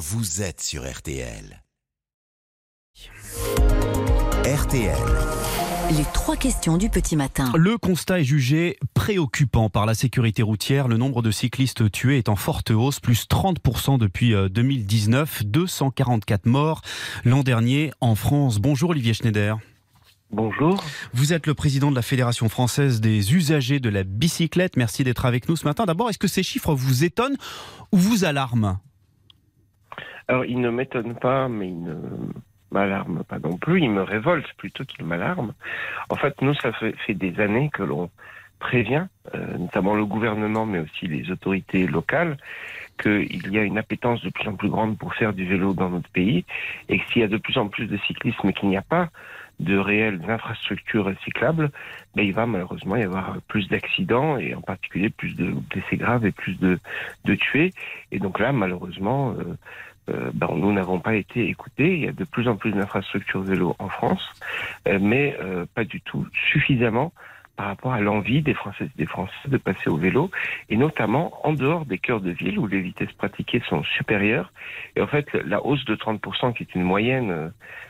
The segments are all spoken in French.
vous êtes sur RTL. RTL. Les trois questions du petit matin. Le constat est jugé préoccupant par la sécurité routière. Le nombre de cyclistes tués est en forte hausse, plus 30% depuis 2019, 244 morts l'an dernier en France. Bonjour Olivier Schneider. Bonjour. Vous êtes le président de la Fédération française des usagers de la bicyclette. Merci d'être avec nous ce matin. D'abord, est-ce que ces chiffres vous étonnent ou vous alarment? Alors, ils ne m'étonnent pas, mais ils ne m'alarment pas non plus. Ils me révoltent plutôt qu'ils m'alarment. En fait, nous, ça fait, fait des années que l'on prévient, euh, notamment le gouvernement, mais aussi les autorités locales, qu'il y a une appétence de plus en plus grande pour faire du vélo dans notre pays et que s'il y a de plus en plus de cyclisme et qu'il n'y a pas de réelles infrastructures cyclables, ben, il va malheureusement y avoir plus d'accidents et en particulier plus de blessés graves et plus de, de tués. Et donc là, malheureusement, euh, euh, ben, nous n'avons pas été écoutés. Il y a de plus en plus d'infrastructures vélo en France, euh, mais euh, pas du tout suffisamment par rapport à l'envie des Françaises et des Français de passer au vélo, et notamment en dehors des cœurs de ville où les vitesses pratiquées sont supérieures. Et en fait, la hausse de 30%, qui est une moyenne euh,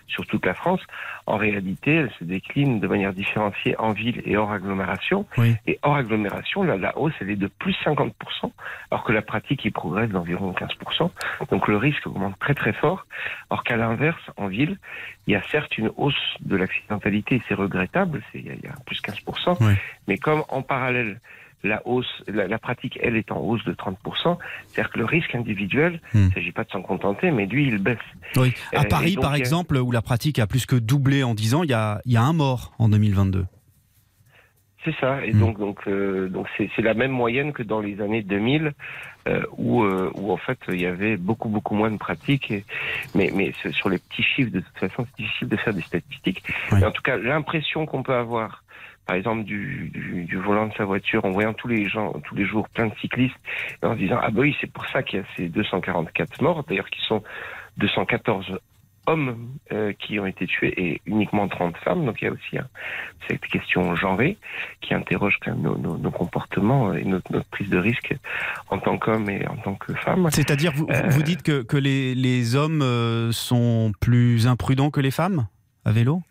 sur toute la France, en réalité, elle se décline de manière différenciée en ville et hors agglomération. Oui. Et hors agglomération, là, la hausse, elle est de plus 50%, alors que la pratique, il progresse d'environ 15%. Donc le risque augmente très très fort. Or qu'à l'inverse, en ville, il y a certes une hausse de l'accidentalité, c'est regrettable, c'est, il y a- il y a plus 15%, Oui. mais comme en parallèle, la hausse, la, la pratique, elle, est en hausse de 30%, c'est-à-dire que le risque individuel, Hmm. il ne s'agit pas de s'en contenter, mais lui, il baisse. Oui. À Euh, Paris, et donc, par exemple, où la pratique a plus que doublé en 10 ans, il y a, il y a un mort en 2022. C'est ça, et Hmm. donc donc euh, donc c'est c'est la même moyenne que dans les années 2000 euh, où où en fait il y avait beaucoup beaucoup moins de pratiques, et- mais sur les petits chiffres de toute façon c'est difficile de faire des statistiques. Oui. Mais en tout cas l'impression qu'on peut avoir, par exemple du, du du volant de sa voiture en voyant tous les gens tous les jours plein de cyclistes et en se disant ah bah oui c'est pour ça qu'il y a ces 244 morts d'ailleurs qui sont 214 hommes euh, qui ont été tués et uniquement 30 femmes. Donc il y a aussi hein, cette question genrée qui interroge quand même nos, nos- nos comportements et notre, notre prise de risque en tant qu'homme et en tant que femme. C'est-à-dire, vous, Euh. vous dites que, que les, les hommes euh, sont plus imprudents que les femmes à vélo?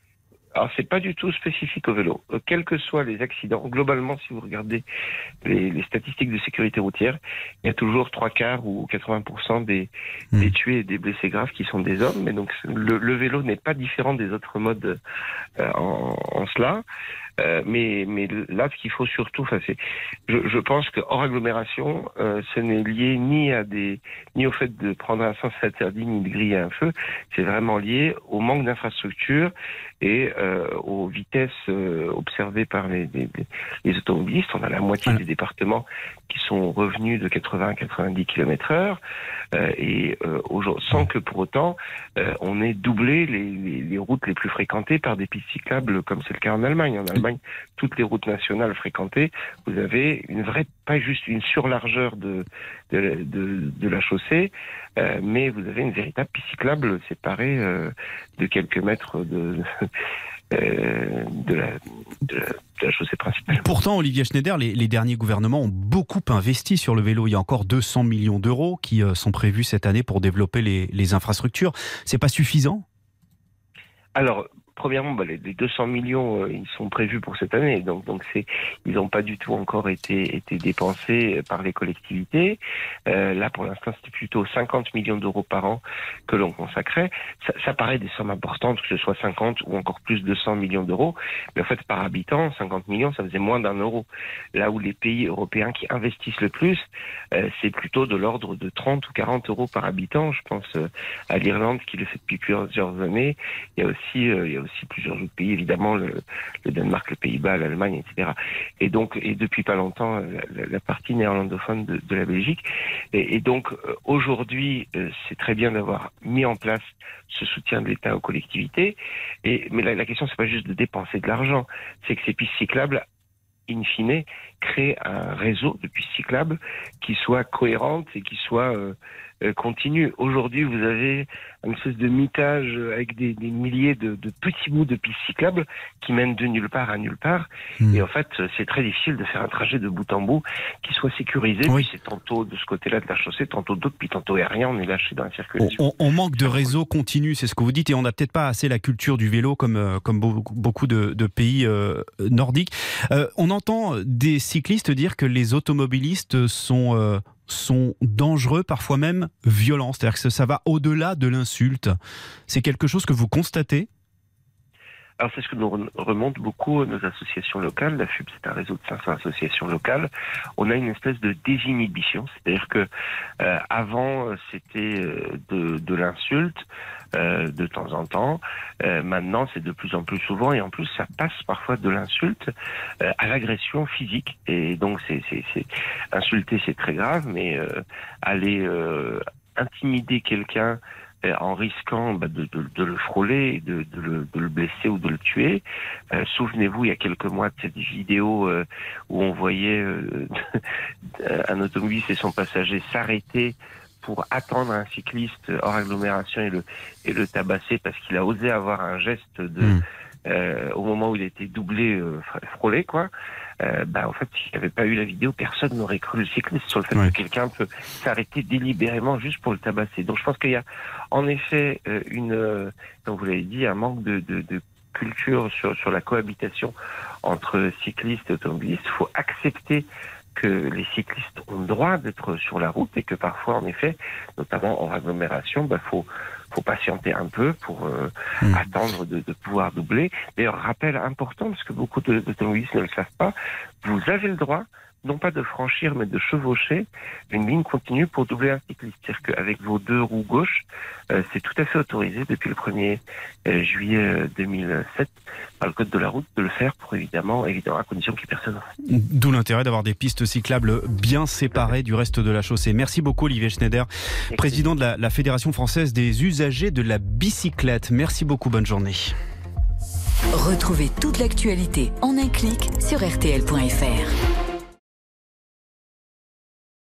Alors c'est pas du tout spécifique au vélo. Euh, Quels que soient les accidents, globalement, si vous regardez les, les statistiques de sécurité routière, il y a toujours trois quarts ou 80% des, Hmm. des tués et des blessés graves qui sont des hommes. Mais donc le, le vélo n'est pas différent des autres modes euh, en, en cela. Euh, mais, mais là, ce qu'il faut surtout, enfin, c'est, je, je pense que hors agglomération, euh, ce n'est lié ni à des, ni au fait de prendre un sens interdit, ni de griller un feu. C'est vraiment lié au manque d'infrastructures et euh, aux vitesses euh, observées par les, les, les automobilistes. On a la moitié des départements qui sont revenus de 80 à 90 km heure euh, et euh, sans que pour autant euh, on ait doublé les, les, les routes les plus fréquentées par des pistes cyclables comme c'est le cas en Allemagne. En Allemagne, toutes les routes nationales fréquentées, vous avez une vraie, pas juste une surlargeur de, de, de, de la chaussée, euh, mais vous avez une véritable piste cyclable séparée euh, de quelques mètres de, euh, de, la, de, la, de la chaussée principale. Pourtant, Olivier Schneider, les, les derniers gouvernements ont beaucoup investi sur le vélo. Il y a encore 200 millions d'euros qui euh, sont prévus cette année pour développer les, les infrastructures. C'est pas suffisant? Alors, premièrement, bah, les, les 200 millions, euh, ils sont prévus pour cette année, donc donc ils n'ont pas du tout encore été été dépensés par les collectivités. Euh, là, pour l'instant, c'était plutôt 50 millions d'euros par an que l'on consacrait. Ça, paraît des sommes importantes, que ce soit 50 ou encore plus de 100 millions d'euros, mais en fait, par habitant, 50 millions, ça faisait moins d'un euro. Là où les pays européens qui investissent le plus, euh, c'est plutôt de l'ordre de 30 ou 40 euros par habitant. Je pense euh, à l'Irlande qui le fait depuis plusieurs années. Euh, il y a aussi plusieurs autres pays, évidemment, le, Danemark, le Pays-Bas, l'Allemagne, etc. Et donc, et depuis pas longtemps, euh, la, partie néerlandophone de, la Belgique. Et, donc, euh, aujourd'hui, euh, c'est très bien d'avoir mis en place ce soutien de l'État aux collectivités. Et, mais la, la question, c'est pas juste de dépenser de l'argent, c'est que ces pistes cyclables, in fine, créent un réseau de pistes cyclables qui soit cohérente et qui soit euh, continue. Aujourd'hui, vous avez une espèce de mitage avec des, des milliers de, de, petits bouts de pistes cyclables qui mènent de nulle part à nulle part. Hmm. Et en fait, c'est très difficile de faire un trajet de bout en bout qui soit sécurisé. Oui. C'est tantôt de ce côté-là de la chaussée, tantôt d'autre, puis tantôt a rien, on est lâché dans la On, circulation. on- on manque de réseau continu, c'est ce que vous dites, et on n'a peut-être pas assez la culture du vélo comme, euh, comme beaucoup, beaucoup de, de pays euh, nordiques. Euh, on entend des cyclistes dire que les automobilistes sont, euh, sont dangereux, parfois même violents. C'est-à-dire que ça va au-delà de l'insulte. C'est quelque chose que vous constatez? Alors c'est ce que nous re- remontent beaucoup nos associations locales. La FUB, c'est un réseau de 500 associations locales. On a une espèce de désinhibition, c'est-à-dire que euh, avant c'était euh, de l'insulte euh, de temps en temps. Euh, maintenant c'est de plus en plus souvent et en plus ça passe parfois de l'insulte euh, à l'agression physique. Et donc c'est c'est insulter c'est très grave, mais euh, aller euh, intimider quelqu'un euh, en risquant bah, de, de- de le frôler, de, de le, de le blesser ou de le tuer. Euh, Souvenez-vous, il y a quelques mois, de cette vidéo euh, où on voyait euh, un automobiliste et son passager s'arrêter pour attendre un cycliste hors agglomération et le, et le tabasser parce qu'il a osé avoir un geste de, Mm. euh, au moment où il était doublé, euh, fr- frôlé, quoi. Euh, bah, en fait, s'il n'y avait pas eu la vidéo, personne n'aurait cru le cycliste sur le fait Ouais. que quelqu'un peut s'arrêter délibérément juste pour le tabasser. Donc, je pense qu'il y a en effet euh, une, comme vous l'avez dit, un manque de, de, de culture sur, sur la cohabitation entre cyclistes et automobilistes. Il faut accepter que les cyclistes ont le droit d'être sur la route et que parfois, en effet, notamment en agglomération, bah, faut faut patienter un peu pour euh, Mm. attendre de, de pouvoir doubler. D'ailleurs, rappel important, parce que beaucoup de- d'automobilistes ne le savent pas, vous avez le droit non pas de franchir, mais de chevaucher une ligne continue pour doubler un cycliste. C'est-à-dire qu'avec vos deux roues gauches, euh, c'est tout à fait autorisé depuis le 1er euh, juillet euh, 2007 par le Code de la route de le faire pour évidemment, évidemment à condition qu'il n'y ait personne. D'où l'intérêt d'avoir des pistes cyclables bien séparées du reste de la chaussée. Merci beaucoup Olivier Schneider, président de la, la Fédération française des usagers de la bicyclette. Merci beaucoup, bonne journée. Retrouvez toute l'actualité en un clic sur RTL.fr.